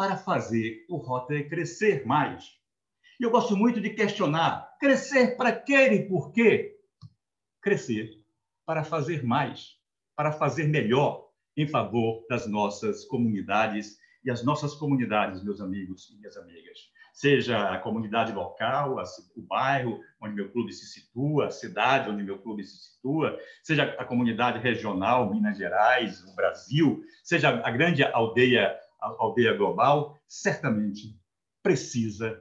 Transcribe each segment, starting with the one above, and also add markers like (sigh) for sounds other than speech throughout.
para fazer o Rotary crescer mais. E eu gosto muito de questionar: crescer para quê e por quê? Crescer para fazer mais, para fazer melhor em favor das nossas comunidades e as nossas comunidades, meus amigos e minhas amigas. Seja a comunidade local, o bairro onde meu clube se situa, a cidade onde meu clube se situa, seja a comunidade regional, Minas Gerais, o Brasil, seja a grande aldeia, aldeia global, certamente precisa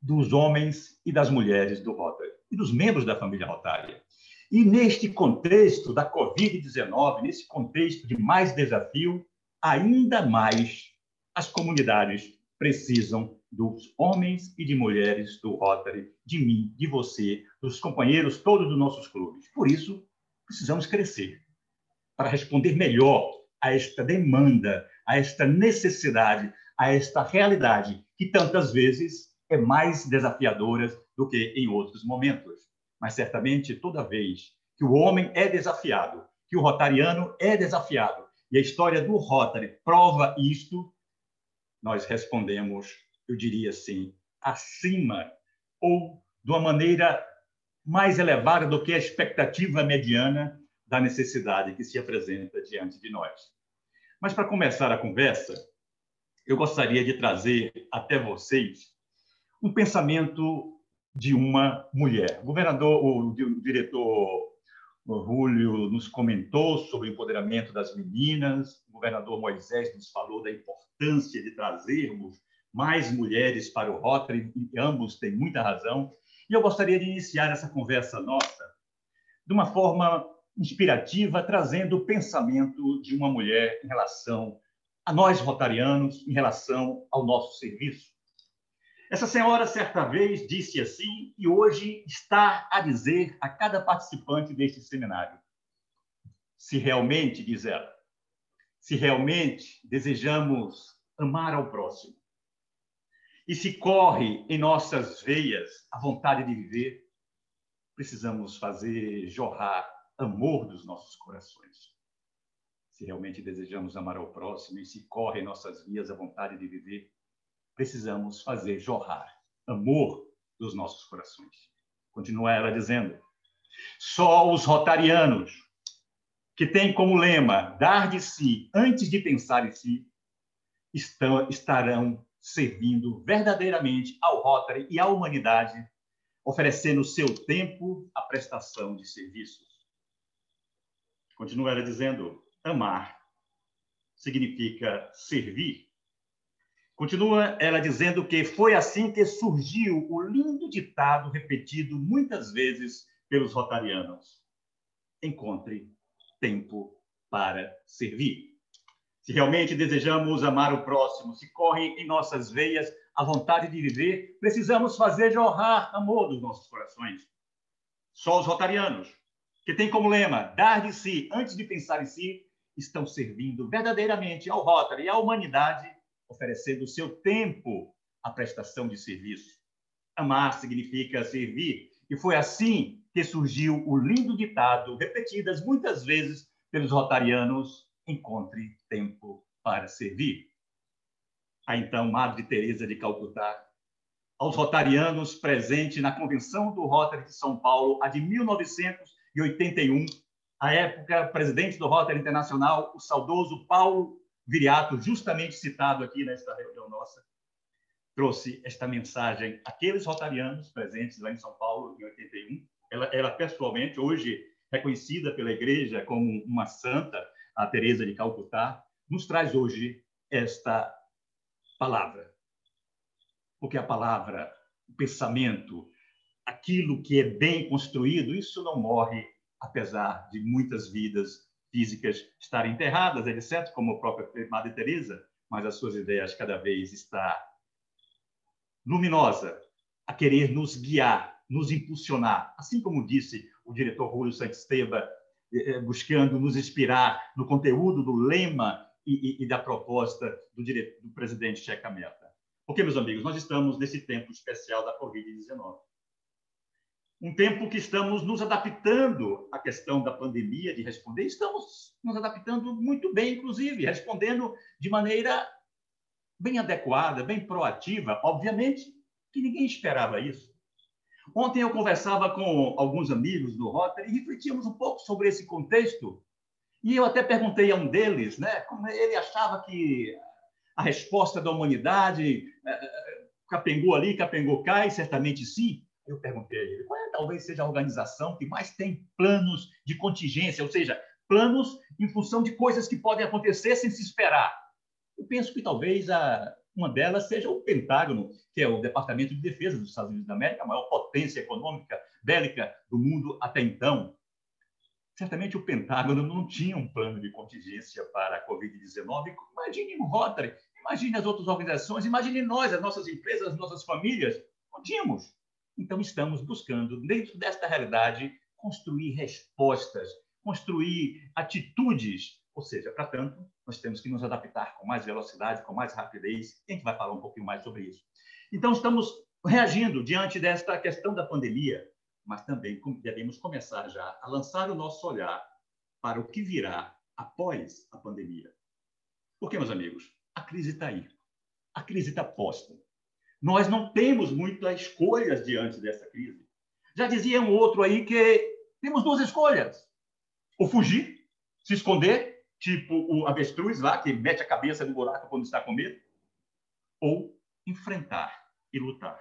dos homens e das mulheres do Rotary e dos membros da família Rotária. E neste contexto da Covid-19, nesse contexto de mais desafio, ainda mais as comunidades precisam dos homens e de mulheres do Rotary, de mim, de você, dos companheiros todos dos nossos clubes. Por isso, precisamos crescer para responder melhor a esta demanda, a esta necessidade, a esta realidade que tantas vezes é mais desafiadora do que em outros momentos. Mas certamente toda vez que o homem é desafiado, que o rotariano é desafiado, e a história do Rotary prova isto, nós respondemos, eu diria assim, acima ou de uma maneira mais elevada do que a expectativa mediana da necessidade que se apresenta diante de nós. Mas para começar a conversa, eu gostaria de trazer até vocês um pensamento de uma mulher. O governador, o diretor Rúlio nos comentou sobre o empoderamento das meninas, o governador Moisés nos falou da importância de trazermos mais mulheres para o Rotary, e ambos têm muita razão. E eu gostaria de iniciar essa conversa nossa de uma forma inspirativa, trazendo o pensamento de uma mulher em relação a nós rotarianos, em relação ao nosso serviço. Essa senhora, certa vez, disse assim, e hoje está a dizer a cada participante deste seminário: se realmente, diz ela, se realmente desejamos amar ao próximo, e se corre em nossas veias a vontade de viver, precisamos fazer jorrar amor dos nossos corações. Se realmente desejamos amar ao próximo e se corre em nossas vias a vontade de viver, precisamos fazer jorrar amor dos nossos corações. Continua ela dizendo: só os rotarianos, que têm como lema dar de si antes de pensar em si, estão, estarão servindo verdadeiramente ao Rotary e à humanidade, oferecendo seu tempo à prestação de serviços. Continua ela dizendo: amar significa servir Continua ela dizendo que foi assim que surgiu o lindo ditado repetido muitas vezes pelos rotarianos: encontre tempo para servir. Se realmente desejamos amar o próximo, se corre em nossas veias a vontade de viver, precisamos fazer jorrar amor dos nossos corações. Só os rotarianos, que têm como lema dar de si antes de pensar em si, estão servindo verdadeiramente ao Rotary e à humanidade oferecendo o seu tempo à prestação de serviço. Amar significa servir, e foi assim que surgiu o lindo ditado, repetidas muitas vezes pelos rotarianos: encontre tempo para servir. A então Madre Teresa de Calcutá, aos rotarianos presentes na Convenção do Rotary de São Paulo, a de 1981, a época presidente do Rotary Internacional, o saudoso Paulo Viriato, justamente citado aqui nesta reunião nossa, trouxe esta mensagem àqueles rotarianos presentes lá em São Paulo, em 81. Ela, ela pessoalmente, hoje reconhecida pela igreja como uma santa, a Teresa de Calcutá, nos traz hoje esta palavra. Porque a palavra, o pensamento, aquilo que é bem construído, isso não morre apesar de muitas vidas físicas estarem enterradas, etc., como a própria Madre Teresa, mas as suas ideias cada vez está luminosa a querer nos guiar, nos impulsionar, assim como disse o diretor Rúlio Santisteba, eh, eh, buscando nos inspirar no conteúdo do lema e, e, e da proposta do, do presidente Checa Meta. Porque, meus amigos, nós estamos nesse tempo especial da Covid-19 um tempo que estamos nos adaptando à questão da pandemia, de responder, estamos nos adaptando muito bem, inclusive, respondendo de maneira bem adequada, bem proativa, obviamente que ninguém esperava isso. Ontem eu conversava com alguns amigos do Rotary e refletíamos um pouco sobre esse contexto. E eu até perguntei a um deles, né, como ele achava que a resposta da humanidade é, capengou ali, capengou e certamente sim. Eu perguntei a ele, qual é, talvez seja a organização que mais tem planos de contingência, ou seja, planos em função de coisas que podem acontecer sem se esperar. Eu penso que talvez a, uma delas seja o Pentágono, que é o Departamento de Defesa dos Estados Unidos da América, a maior potência econômica bélica do mundo até então. Certamente o Pentágono não tinha um plano de contingência para a Covid-19. Imagine o Rotary, imagine as outras organizações, imagine nós, as nossas empresas, as nossas famílias. Não tínhamos. Então, estamos buscando, dentro desta realidade, construir respostas, construir atitudes. Ou seja, para tanto, nós temos que nos adaptar com mais velocidade, com mais rapidez. A gente vai falar um pouquinho mais sobre isso. Então, estamos reagindo diante desta questão da pandemia, mas também devemos começar já a lançar o nosso olhar para o que virá após a pandemia. Porque, meus amigos, a crise está aí. A crise está posta. Nós não temos muitas escolhas diante dessa crise. Já dizia um outro aí que temos duas escolhas: ou fugir, se esconder tipo o avestruz lá, que mete a cabeça no buraco quando está com medo, ou enfrentar e lutar.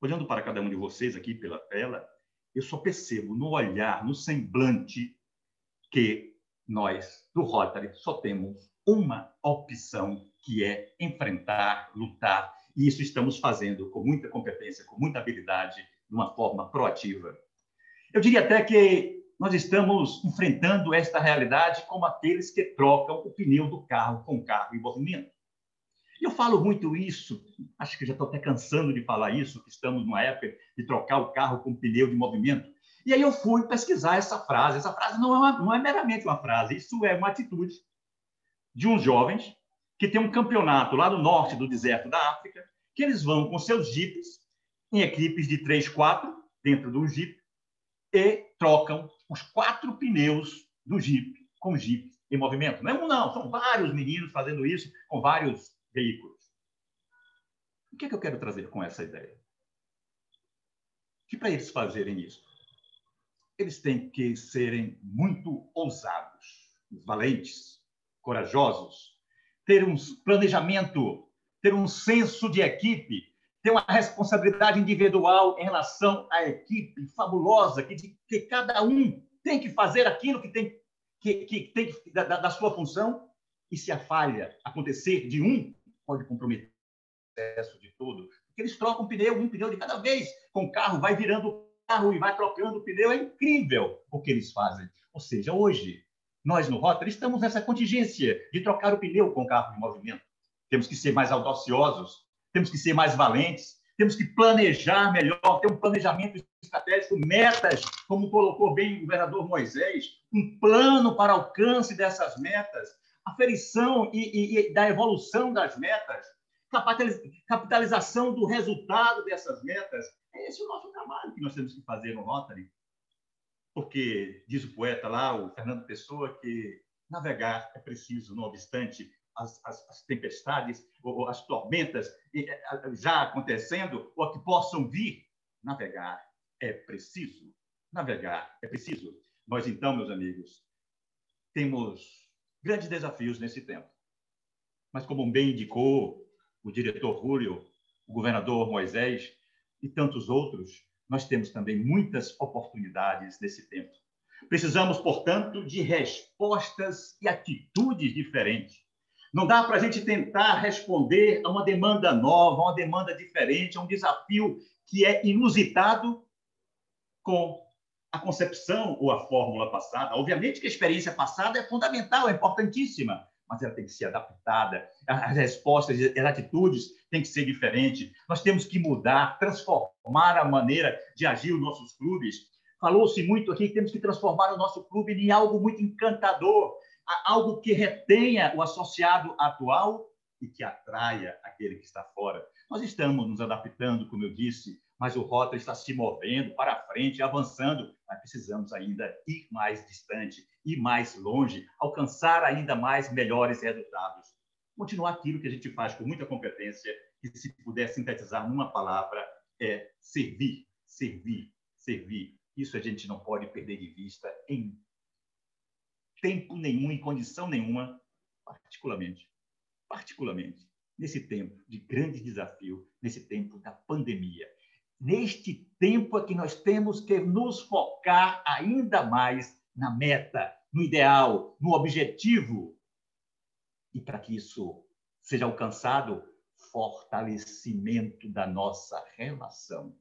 Olhando para cada um de vocês aqui pela tela, eu só percebo no olhar, no semblante, que nós, do Rotary, só temos uma opção, que é enfrentar, lutar, e isso estamos fazendo com muita competência, com muita habilidade, de uma forma proativa. Eu diria até que nós estamos enfrentando esta realidade como aqueles que trocam o pneu do carro com carro em movimento. Eu falo muito isso, acho que já estou até cansando de falar isso, que estamos numa época de trocar o carro com pneu de movimento. E aí eu fui pesquisar essa frase. Essa frase não é, uma, não é meramente uma frase, isso é uma atitude de uns jovens que tem um campeonato lá no norte do deserto da África, que eles vão com seus jipes, em equipes de três, quatro, dentro do jeep, e trocam os quatro pneus do Jeep com Jeep em movimento. Não é um, não, são vários meninos fazendo isso com vários veículos. O que, é que eu quero trazer com essa ideia? Que para eles fazerem isso, eles têm que serem muito ousados, valentes, corajosos, ter um planejamento, ter um senso de equipe, ter uma responsabilidade individual em relação à equipe fabulosa, que, que cada um tem que fazer aquilo que tem que, que tem da, da, sua função, e se a falha acontecer de um, pode comprometer o processo de todo. Porque eles trocam pneu, um pneu de cada vez, com o carro, vai virando o carro e vai trocando o pneu. É incrível o que eles fazem. Ou seja, hoje, nós no Rotary estamos nessa contingência de trocar o pneu com o carro em movimento. Temos que ser mais audaciosos, temos que ser mais valentes, temos que planejar melhor, ter um planejamento estratégico, metas, como colocou bem o governador Moisés, um plano para alcance dessas metas, aferição e, e, e da evolução das metas, capitalização do resultado dessas metas. Esse é o nosso trabalho que nós temos que fazer no Rotary. Porque, diz o poeta lá, o Fernando Pessoa, que navegar é preciso, não obstante as, as, as tempestades, ou, as tormentas eh, já acontecendo, ou que possam vir, navegar é preciso. Navegar é preciso. Nós, então, meus amigos, temos grandes desafios nesse tempo. Mas, como bem indicou o diretor Rúlio, o governador Moisés e tantos outros, nós temos também muitas oportunidades nesse tempo. Precisamos, portanto, de respostas e atitudes diferentes. Não dá para a gente tentar responder a uma demanda nova, a uma demanda diferente, a um desafio que é inusitado com a concepção ou a fórmula passada. Obviamente que a experiência passada é fundamental, é importantíssima, mas ela tem que ser adaptada. As respostas e as atitudes têm que ser diferentes. Nós temos que mudar, transformar a maneira de agir os nossos clubes. Falou-se muito aqui que temos que transformar o nosso clube em algo muito encantador, algo que retenha o associado atual e que atraia aquele que está fora. Nós estamos nos adaptando, como eu disse, mas o rota está se movendo para frente, avançando, mas precisamos ainda ir mais distante, ir mais longe, alcançar ainda mais melhores resultados. continuar aquilo que a gente faz com muita competência, que se puder sintetizar numa palavra, é servir, servir, servir. Isso a gente não pode perder de vista em tempo nenhum, em condição nenhuma, particularmente, particularmente nesse tempo de grande desafio, nesse tempo da pandemia. Neste tempo é que nós temos que nos focar ainda mais na meta, no ideal, no objetivo. E para que isso seja alcançado, fortalecimento da nossa relação.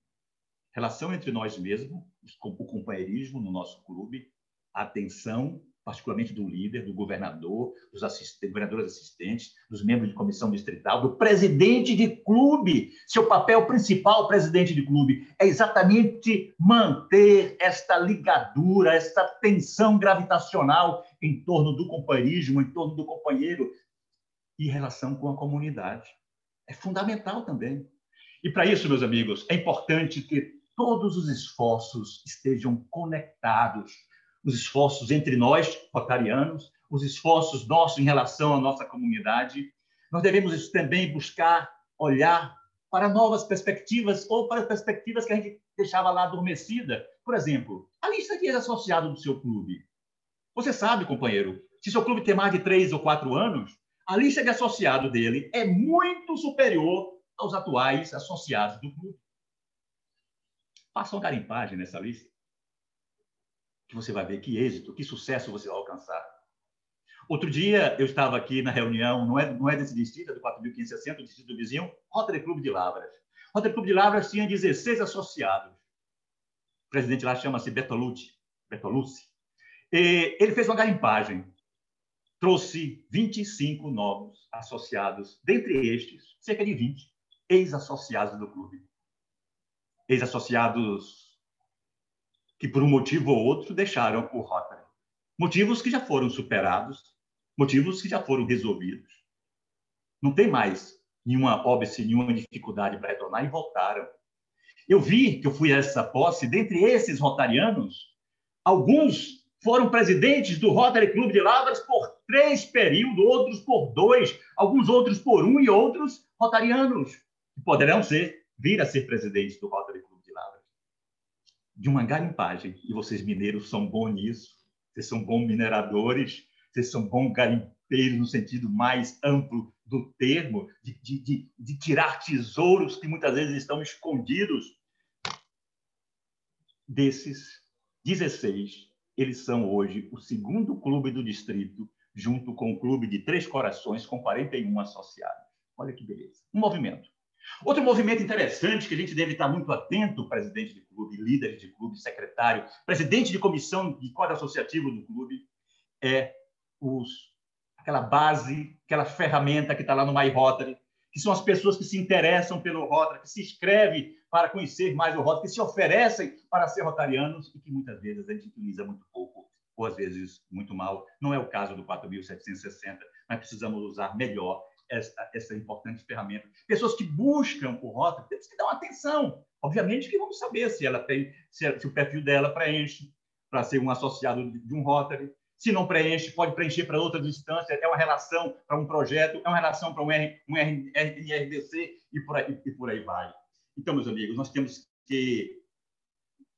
Relação entre nós mesmos, o companheirismo no nosso clube, atenção particularmente do líder, do governador, dos assistentes, governadores assistentes, dos membros de comissão distrital, do presidente de clube. Seu papel principal, presidente de clube, é exatamente manter esta ligadura, esta tensão gravitacional em torno do companheirismo, em torno do companheiro e relação com a comunidade. É fundamental também. E para isso, meus amigos, é importante que todos os esforços estejam conectados os esforços entre nós, rotarianos, os esforços nossos em relação à nossa comunidade. Nós devemos também buscar olhar para novas perspectivas ou para perspectivas que a gente deixava lá adormecida. Por exemplo, a lista de ex-associados do seu clube. Você sabe, companheiro, se seu clube tem mais de três ou quatro anos, a lista de associado dele é muito superior aos atuais associados do clube. Faça uma garimpagem nessa lista que você vai ver que êxito, que sucesso você vai alcançar. Outro dia, eu estava aqui na reunião, não é, não é desse distrito, é do 4.560, o distrito vizinho, Rotary Clube de Lavras. Rotary Clube de Lavras tinha 16 associados. O presidente lá chama-se Bertolucci. Bertolucci. E ele fez uma garimpagem. Trouxe 25 novos associados. Dentre estes, cerca de 20 ex-associados do clube. Ex-associados que, por um motivo ou outro, deixaram o Rotary. Motivos que já foram superados, motivos que já foram resolvidos. Não tem mais nenhuma óbice, nenhuma dificuldade para retornar e voltaram. Eu vi que eu fui a essa posse, dentre esses rotarianos, alguns foram presidentes do Rotary Clube de Lavras por três períodos, outros por dois, alguns outros por um e outros rotarianos, que poderão ser, vir a ser presidentes do Rotary Clube de uma garimpagem. E vocês mineiros são bons nisso. Vocês são bons mineradores, vocês são bons garimpeiros no sentido mais amplo do termo, de, de, de, de tirar tesouros que muitas vezes estão escondidos. Desses 16, eles são hoje o segundo clube do distrito, junto com o clube de Três Corações, com 41 associados. Olha que beleza. Um movimento Outro movimento interessante que a gente deve estar muito atento, presidente de clube, líder de clube, secretário, presidente de comissão de código associativo do clube, é os, aquela base, aquela ferramenta que está lá no My Rotary, que são as pessoas que se interessam pelo Rotary, que se inscrevem para conhecer mais o Rotary, que se oferecem para ser rotarianos e que muitas vezes a gente utiliza muito pouco, ou às vezes muito mal. Não é o caso do 4.760, mas precisamos usar melhor essa, essa importante ferramenta. Pessoas que buscam o Rotary, temos que dar uma atenção. Obviamente que vamos saber se ela tem, se, se o perfil dela preenche para ser um associado de um Rotary. Se não preenche, pode preencher para outra distância. É uma relação para um projeto, é uma relação para um, R, um RDC e por, aí, e por aí vai. Então, meus amigos, nós temos que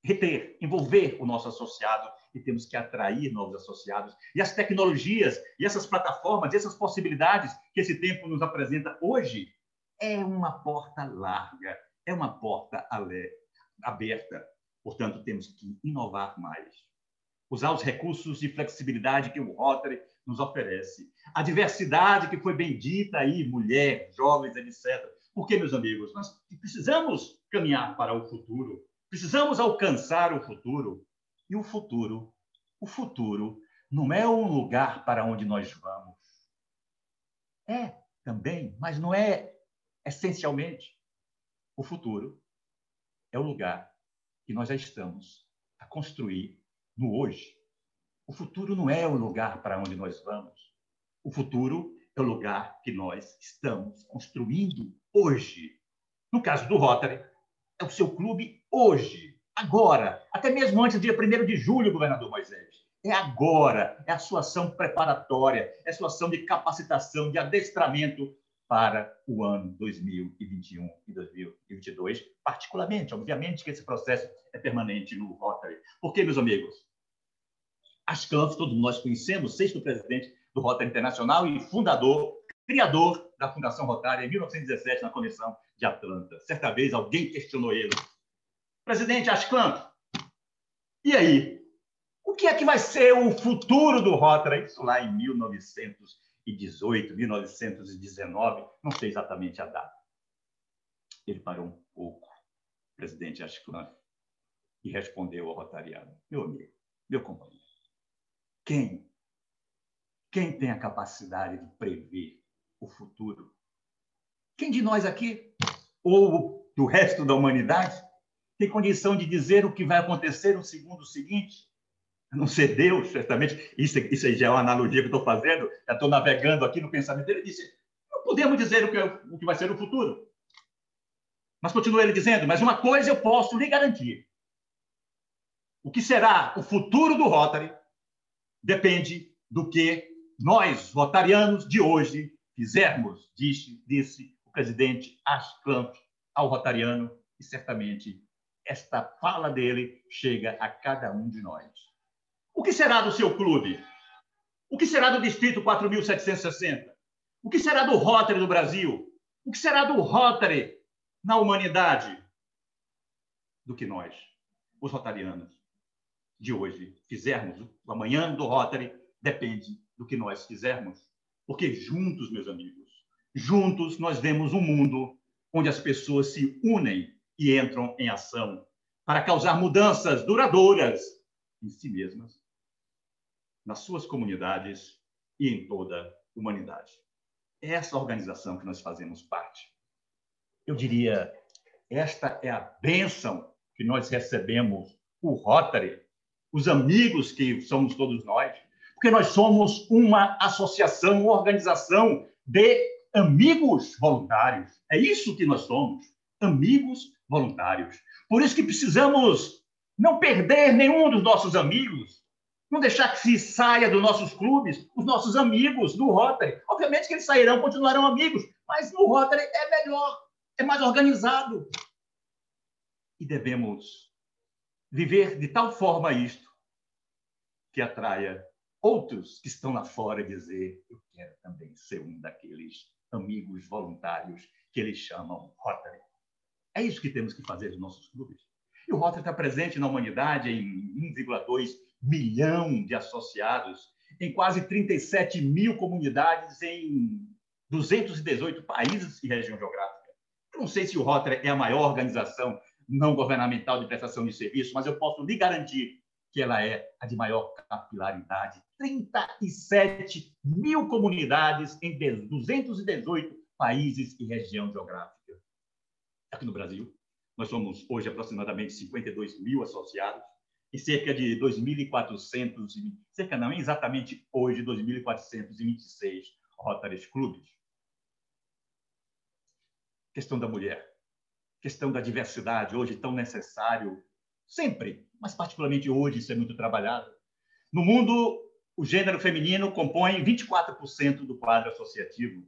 reter, envolver o nosso associado e temos que atrair novos associados. E as tecnologias, e essas plataformas, e essas possibilidades que esse tempo nos apresenta hoje, é uma porta larga, é uma porta aberta. Portanto, temos que inovar mais. Usar os recursos de flexibilidade que o Rotary nos oferece. A diversidade que foi bem dita aí, mulher, jovens, etc. Porque, meus amigos, nós precisamos caminhar para o futuro, precisamos alcançar o futuro. E o futuro, o futuro não é um lugar para onde nós vamos. É também, mas não é essencialmente. O futuro é o lugar que nós já estamos a construir no hoje. O futuro não é o lugar para onde nós vamos. O futuro é o lugar que nós estamos construindo hoje. No caso do Rotary, é o seu clube hoje agora, até mesmo antes do dia 1 de julho, governador Moisés. É agora, é a sua ação preparatória, é a sua ação de capacitação, de adestramento para o ano 2021 e 2022, particularmente. Obviamente que esse processo é permanente no Rotary. Porque, meus amigos, as Campos, todos nós conhecemos, sexto presidente do Rotary Internacional e fundador, criador da Fundação Rotária em 1917, na Convenção de Atlanta. Certa vez, alguém questionou ele. Presidente Ashclamp, e aí? O que é que vai ser o futuro do Rotary? Isso lá em 1918, 1919, não sei exatamente a data. Ele parou um pouco, presidente Ashclamp, e respondeu ao rotariano: Meu amigo, meu companheiro, quem? Quem tem a capacidade de prever o futuro? Quem de nós aqui, ou do resto da humanidade, tem condição de dizer o que vai acontecer no segundo seguinte? A não ser Deus, certamente. Isso, isso já é uma analogia que estou fazendo, já estou navegando aqui no pensamento dele. Ele disse: não podemos dizer o que, o que vai ser o futuro. Mas continua ele dizendo: mas uma coisa eu posso lhe garantir. O que será o futuro do Rotary depende do que nós, rotarianos de hoje, fizermos, disse, disse o presidente Ashclamp ao rotariano, e certamente esta fala dele chega a cada um de nós. O que será do seu clube? O que será do Distrito 4.760? O que será do Rotary do Brasil? O que será do Rotary na humanidade? Do que nós, os rotarianos, de hoje fizermos, o amanhã do Rotary depende do que nós fizermos. Porque juntos, meus amigos, juntos nós vemos um mundo onde as pessoas se unem e entram em ação para causar mudanças duradouras em si mesmas, nas suas comunidades e em toda a humanidade. É essa organização que nós fazemos parte. Eu diria, esta é a bênção que nós recebemos, o Rotary, os amigos que somos todos nós, porque nós somos uma associação, uma organização de amigos voluntários. É isso que nós somos, amigos voluntários. Por isso que precisamos não perder nenhum dos nossos amigos, não deixar que se saia dos nossos clubes os nossos amigos do Rotary. Obviamente que eles sairão, continuarão amigos, mas no Rotary é melhor, é mais organizado. E devemos viver de tal forma isto que atraia outros que estão lá fora dizer eu quero também ser um daqueles amigos voluntários que eles chamam Rotary. É isso que temos que fazer nos nossos clubes. E o Rotary está presente na humanidade em 1,2 milhão de associados, em quase 37 mil comunidades em 218 países e região geográfica. Eu não sei se o Rotary é a maior organização não governamental de prestação de serviço, mas eu posso lhe garantir que ela é a de maior capilaridade. 37 mil comunidades em 218 países e região geográfica. Aqui no Brasil, nós somos hoje aproximadamente 52 mil associados e cerca de 2.400, cerca não, exatamente hoje, 2.426 Rotaries Clubes. Questão da mulher questão da diversidade, hoje tão necessário, sempre, mas particularmente hoje isso é muito trabalhado. No mundo, o gênero feminino compõe 24% do quadro associativo.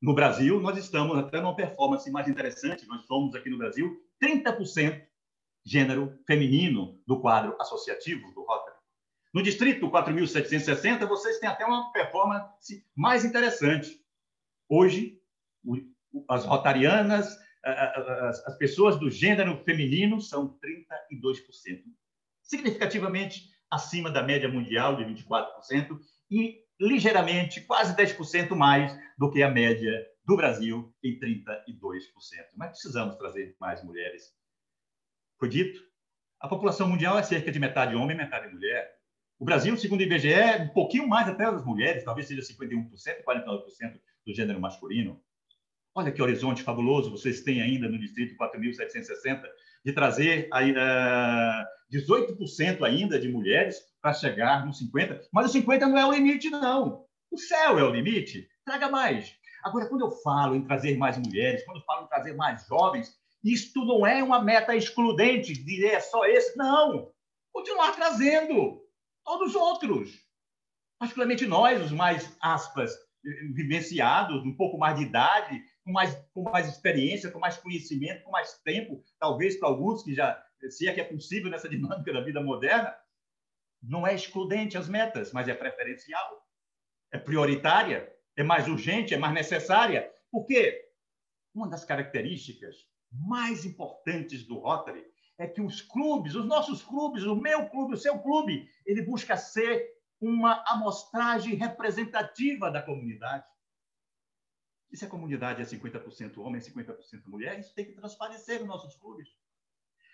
No Brasil, nós estamos até numa performance mais interessante, nós somos aqui no Brasil 30% gênero feminino do quadro associativo do Rotary. No distrito 4760, vocês têm até uma performance mais interessante. Hoje, as rotarianas as pessoas do gênero feminino são 32%, significativamente acima da média mundial de 24% e ligeiramente, quase 10% mais do que a média do Brasil em 32%. Mas precisamos trazer mais mulheres. Foi dito, a população mundial é cerca de metade homem metade mulher. O Brasil, segundo o IBGE, é um pouquinho mais até das mulheres, talvez seja 51%, 49% do gênero masculino. Olha que horizonte fabuloso vocês têm ainda no Distrito 4.760, de trazer aí, uh, eh, 18% ainda de mulheres para chegar nos 50%. Mas o 50% não é o limite, não. O céu é o limite. Traga mais. Agora, quando eu falo em trazer mais mulheres, quando eu falo em trazer mais jovens, isto não é uma meta excludente, de é só esse. Não. Continuar trazendo. Todos os outros. Particularmente nós, os mais, aspas, vivenciados, um pouco mais de idade, com mais, com mais experiência, com mais conhecimento, com mais tempo, talvez para alguns que já, se é que é possível nessa (laughs) dinâmica da vida moderna, não é excludente as metas, mas é preferencial, é prioritária, é mais urgente, é mais necessária. Porque uma das características mais importantes do Rotary é que os clubes, os nossos clubes, o meu clube, o seu clube, ele busca ser uma amostragem representativa da comunidade. E se a comunidade é 50% homem, 50% mulher, isso tem que transparecer nos nossos clubes.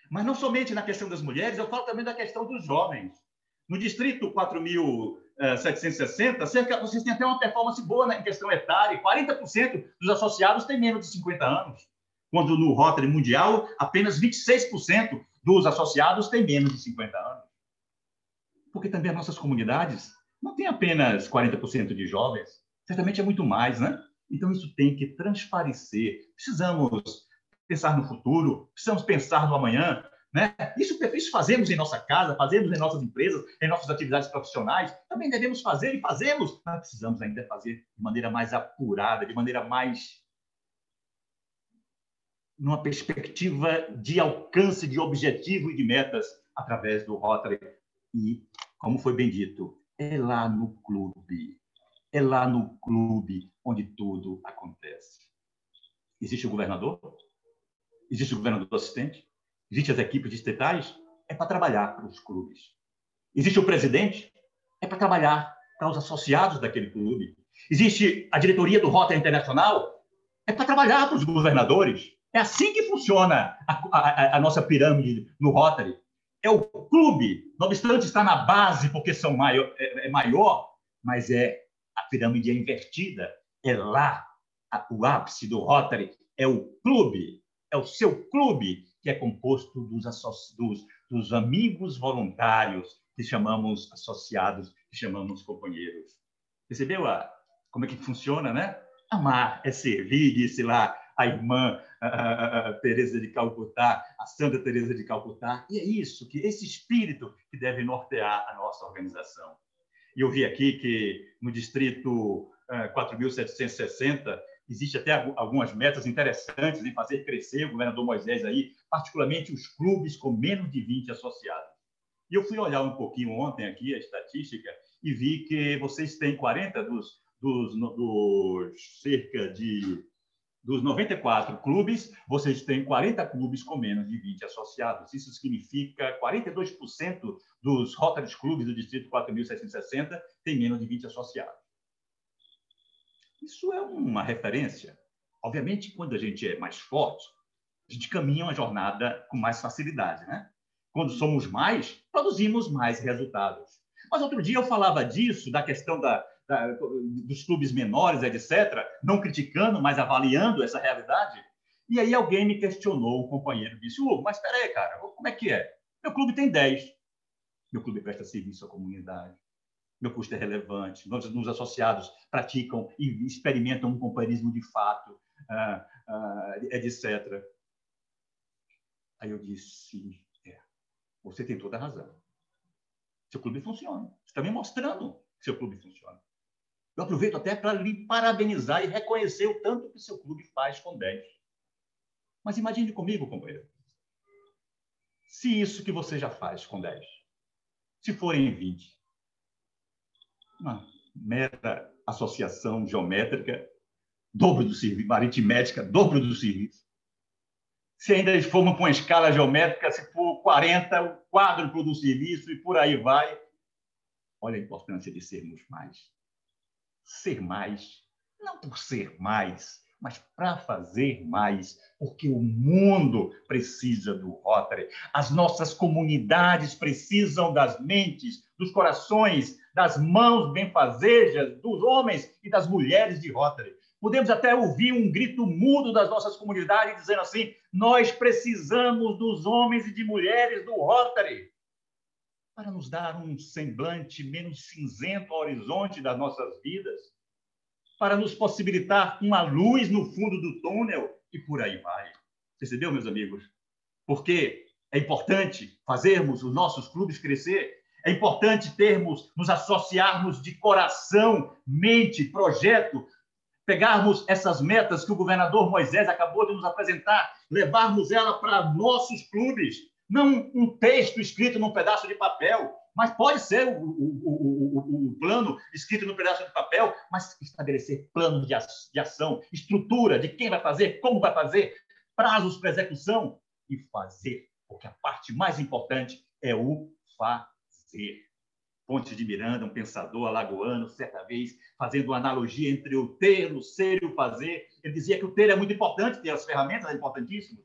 Mas não somente na questão das mulheres, eu falo também da questão dos jovens. No distrito 4.760, cerca, vocês têm até uma performance boa em questão etária. 40% dos associados têm menos de 50 anos. Quando no Rotary Mundial, apenas 26% dos associados têm menos de 50 anos. Porque também as nossas comunidades não têm apenas 40% de jovens, certamente é muito mais, né? Então, isso tem que transparecer. Precisamos pensar no futuro, precisamos pensar no amanhã. Né? Isso, isso fazemos em nossa casa, fazemos em nossas empresas, em nossas atividades profissionais. Também devemos fazer e fazemos, mas precisamos ainda fazer de maneira mais apurada, de maneira mais. numa perspectiva de alcance, de objetivo e de metas através do Rotary. E, como foi bem dito, é lá no clube é lá no clube onde tudo acontece. Existe o governador? Existe o governador assistente? Existe as equipes distritais? É para trabalhar para os clubes. Existe o presidente? É para trabalhar para os associados daquele clube. Existe a diretoria do Rota Internacional? É para trabalhar para os governadores. É assim que funciona a, a, a, nossa pirâmide no Rotary. É o clube, não obstante estar na base, porque são maior, é, é maior, mas é a pirâmide é invertida. É lá o ápice do Rotary, é o clube, é o seu clube, que é composto dos, dos, dos amigos voluntários, que chamamos associados, que chamamos companheiros. Percebeu a, como é que funciona, né? Amar é servir, disse lá a irmã Teresa de Calcutá, a Santa Teresa de Calcutá. E é isso, que esse espírito que deve nortear a nossa organização. E eu vi aqui que no distrito 4.760 eh, existe até algumas metas interessantes em fazer crescer o governador Moisés aí, particularmente os clubes com menos de 20 associados. E eu fui olhar um pouquinho ontem aqui a estatística e vi que vocês têm 40 dos, dos, dos cerca de dos 94 clubes, vocês têm 40 clubes com menos de 20 associados. Isso significa 42% dos Rotary Clubes do Distrito 4.760 têm menos de 20 associados. Isso é uma referência. Obviamente, quando a gente é mais forte, a gente caminha uma jornada com mais facilidade, né? Quando somos mais, produzimos mais resultados. Mas outro dia eu falava disso, da questão da, da, dos clubes menores, etc., não criticando, mas avaliando essa realidade. E aí alguém me questionou, um companheiro disse, Hugo, mas espera aí, cara, como é que é? Meu clube tem 10. Meu clube presta serviço à comunidade. Meu custo é relevante. Nós, nos associados praticam e experimentam um companheirismo de fato, ah, ah, etc. Aí eu disse, é, você tem toda a razão. Seu clube funciona. Você está me mostrando que seu clube funciona. Eu aproveito até para lhe parabenizar e reconhecer o tanto que seu clube faz com 10. Mas imagine comigo, companheiro. Se isso que você já faz com 10, se forem 20, uma mera associação geométrica, dobro do serviço, aritmética, dobro do serviço. Se ainda formos com uma escala geométrica, se for 40, o quádruplo do serviço e por aí vai. Olha a importância de sermos mais ser mais, não por ser mais, mas para fazer mais, porque o mundo precisa do Rotary. As nossas comunidades precisam das mentes, dos corações, das mãos benfazejas, dos homens e das mulheres de Rotary. Podemos até ouvir um grito mudo das nossas comunidades dizendo assim: nós precisamos dos homens e de mulheres do Rotary para nos dar um semblante menos cinzento ao horizonte das nossas vidas, para nos possibilitar uma luz no fundo do túnel e por aí vai. Percebeu, meus amigos? Porque é importante fazermos os nossos clubes crescer, É importante termos, nos associarmos de coração, mente, projeto, pegarmos essas metas que o governador Moisés acabou de nos apresentar, levarmos ela para nossos clubes, não um texto escrito num pedaço de papel, mas pode ser o, o, o, o plano escrito num pedaço de papel, mas estabelecer planos de, de ação, estrutura de quem vai fazer, como vai fazer, prazos para execução e fazer, porque a parte mais importante é o fazer. Pontes de Miranda, um pensador alagoano, certa vez, fazendo uma analogia entre o ter, o ser e o fazer, ele dizia que o ter é muito importante, ter as ferramentas é importantíssimo.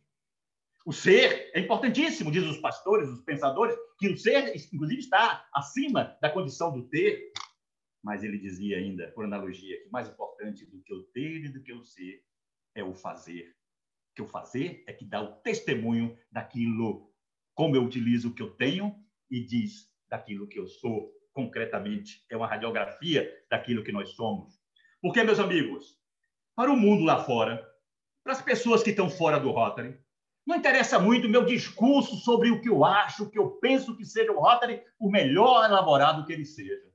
O ser é importantíssimo, diz os pastores, os pensadores, que o ser, inclusive, está acima da condição do ter. Mas ele dizia ainda, por analogia, que mais importante do que o ter e do que o ser é o fazer. Que o fazer é que dá o testemunho daquilo, como eu utilizo o que eu tenho e diz daquilo que eu sou concretamente, é uma radiografia daquilo que nós somos. Porque, meus amigos, para o mundo lá fora, para as pessoas que estão fora do Rotary, não interessa muito o meu discurso sobre o que eu acho, o que eu penso que seja o Rotary, o melhor elaborado que ele seja.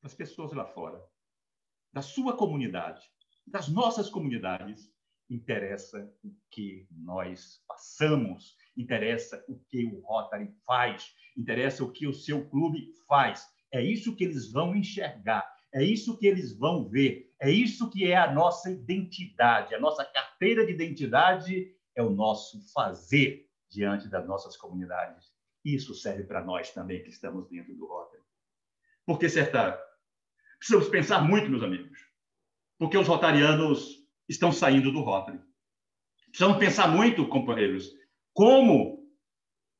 Para as pessoas lá fora, da sua comunidade, das nossas comunidades, interessa o que nós passamos, interessa o que o Rotary faz, interessa o que o seu clube faz. É isso que eles vão enxergar, é isso que eles vão ver, é isso que é a nossa identidade, a nossa carteira de identidade é o nosso fazer diante das nossas comunidades. Isso serve para nós também que estamos dentro do Rotary. Por que Sertão? Precisamos pensar muito, meus amigos, porque os rotarianos estão saindo do Rotary. Precisamos pensar muito, companheiros, como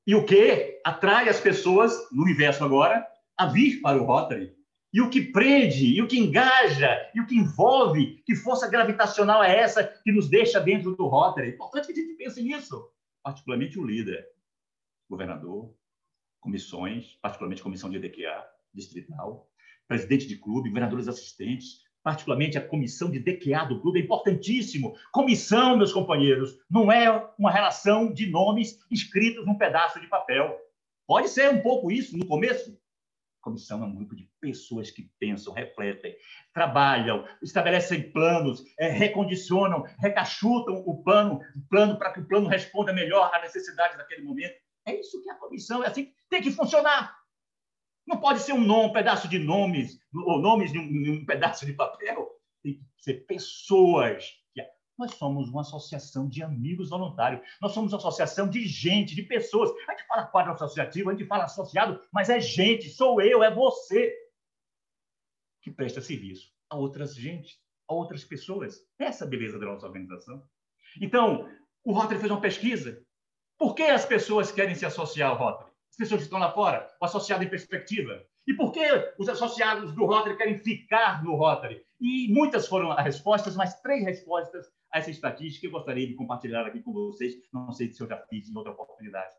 e o que atrai as pessoas, no universo agora, a vir para o Rotary. E o que prende, e o que engaja, e o que envolve, que força gravitacional é essa que nos deixa dentro do Rotary? É importante que a gente pense nisso, particularmente o líder, governador, comissões, particularmente comissão de EDQA distrital, presidente de clube, governadores assistentes, particularmente a comissão de DQA do clube, é importantíssimo. Comissão, meus companheiros, não é uma relação de nomes escritos num pedaço de papel. Pode ser um pouco isso no começo. Comissão é um grupo de pessoas que pensam, refletem, trabalham, estabelecem planos, é, recondicionam, recachutam o plano, o plano para que o plano responda melhor à necessidade daquele momento. É isso que é a comissão, é assim que tem que funcionar. Não pode ser um nome, um pedaço de nomes, ou nomes de um, um pedaço de papel. Tem que ser pessoas. Nós somos uma associação de amigos voluntários. Nós somos uma associação de gente, de pessoas. A gente fala quadro associativo, a gente fala associado, mas é gente, sou eu, é você que presta serviço a outras gente, a outras pessoas. Essa é a beleza da nossa organização. Então, o Rotary fez uma pesquisa. Por que as pessoas querem se associar ao Rotary? As pessoas que estão lá fora, o associado em perspectiva. E por que os associados do Rotary querem ficar no Rotary? E muitas foram as respostas, mas três respostas a essa estatística eu gostaria de compartilhar aqui com vocês. Não sei se eu já fiz em outra oportunidade.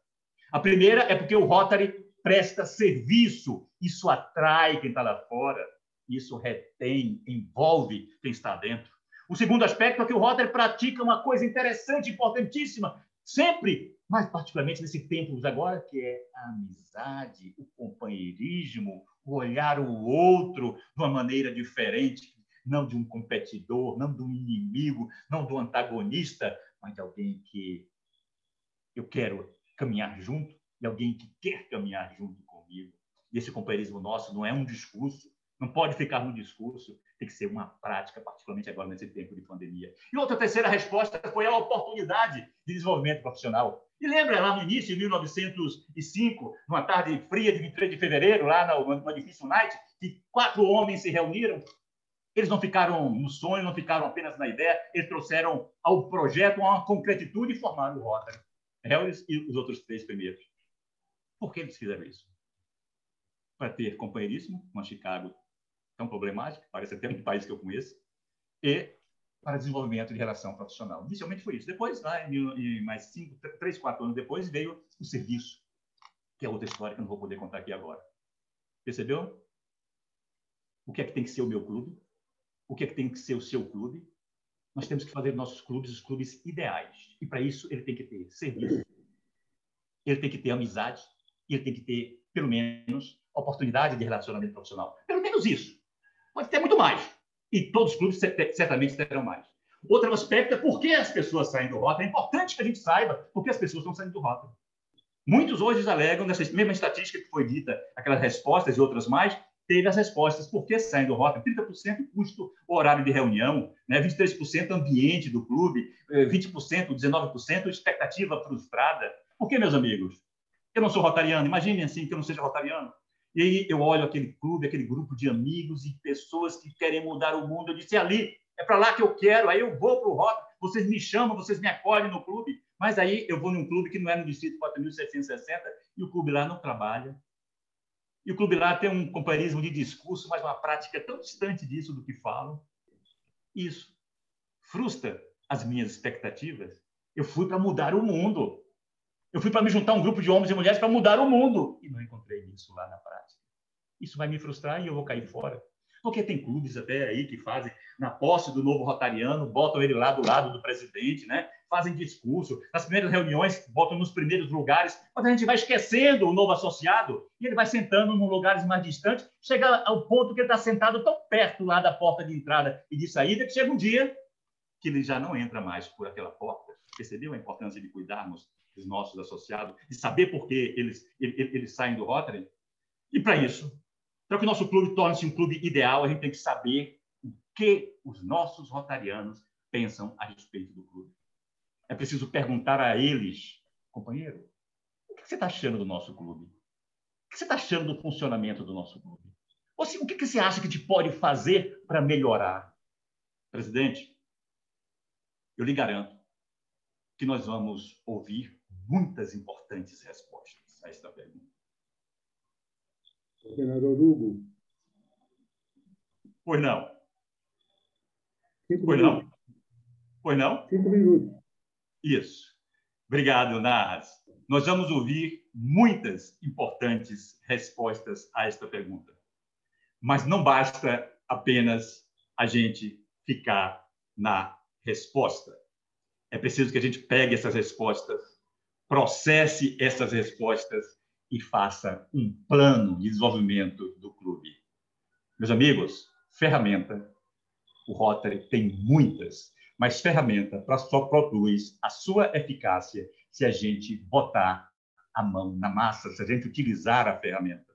A primeira é porque o Rotary presta serviço. Isso atrai quem está lá fora. Isso retém, envolve quem está dentro. O segundo aspecto é que o Rotary pratica uma coisa interessante, importantíssima, sempre, mas particularmente nesse tempo agora, que é a amizade, o companheirismo, o olhar o outro de uma maneira diferente, não de um competidor, não de um inimigo, não do antagonista, mas de alguém que eu quero caminhar junto e alguém que quer caminhar junto comigo. E esse companheirismo nosso não é um discurso, não pode ficar no discurso, tem que ser uma prática, particularmente agora nesse tempo de pandemia. E outra terceira resposta foi a oportunidade de desenvolvimento profissional. E lembra lá no início, em 1905, numa tarde fria de 23 de fevereiro, lá no, edifício Night, que quatro homens se reuniram? Eles não ficaram no sonho, não ficaram apenas na ideia, eles trouxeram ao projeto uma concretitude e formaram o Rotary. Harris e os outros três primeiros. Por que eles fizeram isso? Para ter companheirismo, uma Chicago tão problemática, parece até um país que eu conheço, e para desenvolvimento de relação profissional. Inicialmente foi isso. Depois, lá em, mais cinco, três, quatro anos depois, veio o serviço, que é outra história que eu não vou poder contar aqui agora. Percebeu? O que é que tem que ser o meu clube? O que é que tem que ser o seu clube? Nós temos que fazer nossos clubes os clubes ideais. E para isso ele tem que ter serviço, ele tem que ter amizade, ele tem que ter, pelo menos, oportunidade de relacionamento profissional. Pelo menos isso. Pode ter muito mais. E todos os clubes certamente terão mais. Outro aspecto é por que as pessoas saem do Rota. É importante que a gente saiba por que as pessoas estão saindo do Rota. Muitos hoje alegam, nessa mesma estatística que foi dita, aquelas respostas e outras mais, teve as respostas. Por que saem do Rota? 30% custo horário de reunião, né? 23% ambiente do clube, 20%, eh, 19% expectativa frustrada. Por que, meus amigos? Eu não sou rotariano. Imaginem assim que eu não seja rotariano. E aí eu olho aquele clube, aquele grupo de amigos e pessoas que querem mudar o mundo. Eu disse, ali, é para lá que eu quero. Aí eu vou para o Rota, vocês me chamam, vocês me acolhem no clube. Mas aí eu vou num clube que não é no distrito 4.760 e o clube lá não trabalha. E o clube lá tem um companheirismo de discurso, mas uma prática tão distante disso do que falam. Isso frustra as minhas expectativas. Eu fui para mudar o mundo. Eu fui para me juntar a um grupo de homens e mulheres para mudar o mundo. E não encontrei isso lá na prática. Isso vai me frustrar e eu vou cair fora. Porque tem clubes até aí que fazem, na posse do novo rotariano, botam ele lá do lado do presidente, né? fazem discurso, nas primeiras reuniões botam nos primeiros lugares, mas a gente vai esquecendo o novo associado e ele vai sentando em lugares mais distantes, chega ao ponto que ele está sentado tão perto lá da porta de entrada e de saída que chega um dia que ele já não entra mais por aquela porta. Percebeu a importância de cuidarmos dos nossos associados, de saber por que eles, eles, eles saem do Rotary? E para isso, para que o nosso clube torne-se um clube ideal, a gente tem que saber o que os nossos rotarianos pensam a respeito do clube. É preciso perguntar a eles, companheiro, o que você está achando do nosso clube? O que você está achando do funcionamento do nosso clube? Ou se, o que você acha que te pode fazer para melhorar? Presidente, eu lhe garanto que nós vamos ouvir muitas importantes respostas a esta pergunta. Senador Hugo. Pois não. Cinco pois minutos. não? Pois não? Cinco minutos. Isso. Obrigado, Narras. Nós vamos ouvir muitas importantes respostas a esta pergunta. Mas não basta apenas a gente ficar na resposta. É preciso que a gente pegue essas respostas, processe essas respostas e faça um plano de desenvolvimento do clube. Meus amigos, ferramenta, o Rotary tem muitas, mas ferramenta só produz a sua eficácia se a gente botar a mão na massa, se a gente utilizar a ferramenta.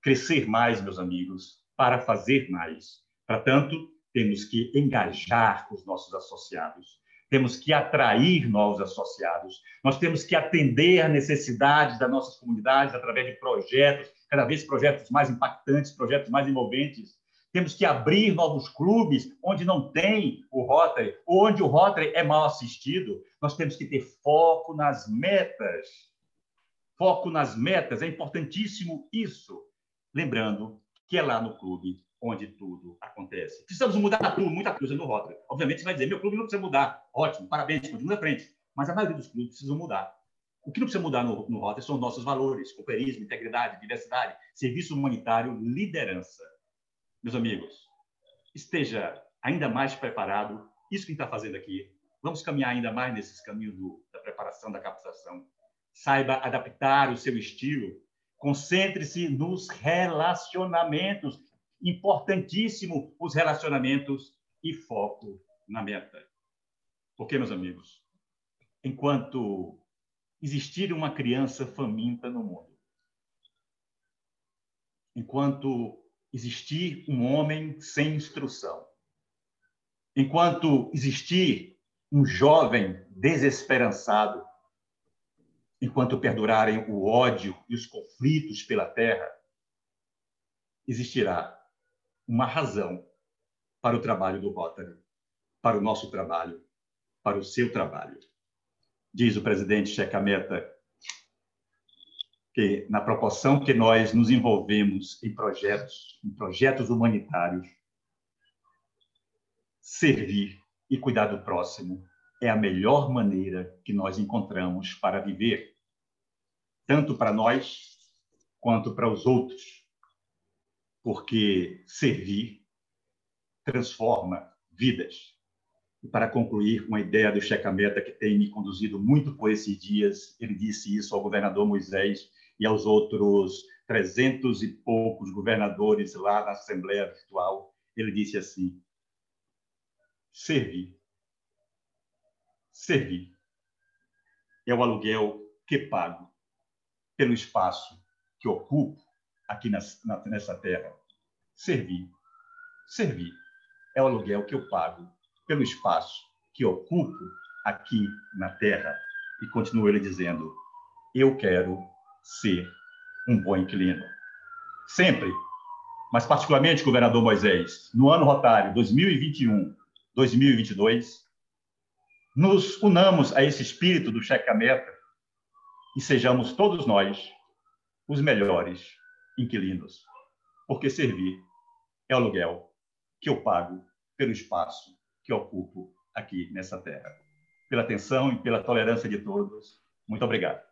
Crescer mais, meus amigos, para fazer mais. Para tanto, temos que engajar os nossos associados temos que atrair novos associados, nós temos que atender a necessidades das nossas comunidades através de projetos, cada vez projetos mais impactantes, projetos mais envolventes. Temos que abrir novos clubes onde não tem o Rotary, ou onde o Rotary é mal assistido. Nós temos que ter foco nas metas. Foco nas metas, é importantíssimo isso. Lembrando que é lá no clube onde tudo acontece. Precisamos mudar tudo, muita coisa no Rotary. Obviamente, você vai dizer, meu clube não precisa mudar. Ótimo, parabéns, continua à frente. Mas a maioria dos clubes precisam mudar. O que não precisa mudar no, no Rotary são nossos valores, companheirismo, integridade, diversidade, serviço humanitário, liderança. Meus amigos, esteja ainda mais preparado. Isso que está fazendo aqui. Vamos caminhar ainda mais nesses caminhos do, da preparação, da captação. Saiba adaptar o seu estilo. Concentre-se nos relacionamentos importantíssimo os relacionamentos e foco na meta. Porque, meus amigos, enquanto existir uma criança faminta no mundo, enquanto existir um homem sem instrução, enquanto existir um jovem desesperançado, enquanto perdurarem o ódio e os conflitos pela terra, existirá uma razão para o trabalho do Rotary, para o nosso trabalho, para o seu trabalho. Diz o presidente Checameta que, na proporção que nós nos envolvemos em projetos, em projetos humanitários, servir e cuidar do próximo é a melhor maneira que nós encontramos para viver, tanto para nós quanto para os outros porque servir transforma vidas. E para concluir, uma ideia do Checameta que tem me conduzido muito por esses dias, ele disse isso ao governador Moisés e aos outros trezentos e poucos governadores lá na Assembleia Virtual, ele disse assim: servir. Servir é o aluguel que pago pelo espaço que ocupo aqui nessa terra. Servir. Servir é o aluguel que eu pago pelo espaço que ocupo aqui na terra. E continua ele dizendo: Eu quero ser um bom inquilino. Sempre, mas particularmente, governador Moisés, no ano rotário 2021-2022, nos unamos a esse espírito do cheque a meta e sejamos todos nós os melhores inquilinos, porque servir é o aluguel que eu pago pelo espaço que ocupo aqui nessa terra. Pela atenção e pela tolerância de todos, muito obrigado.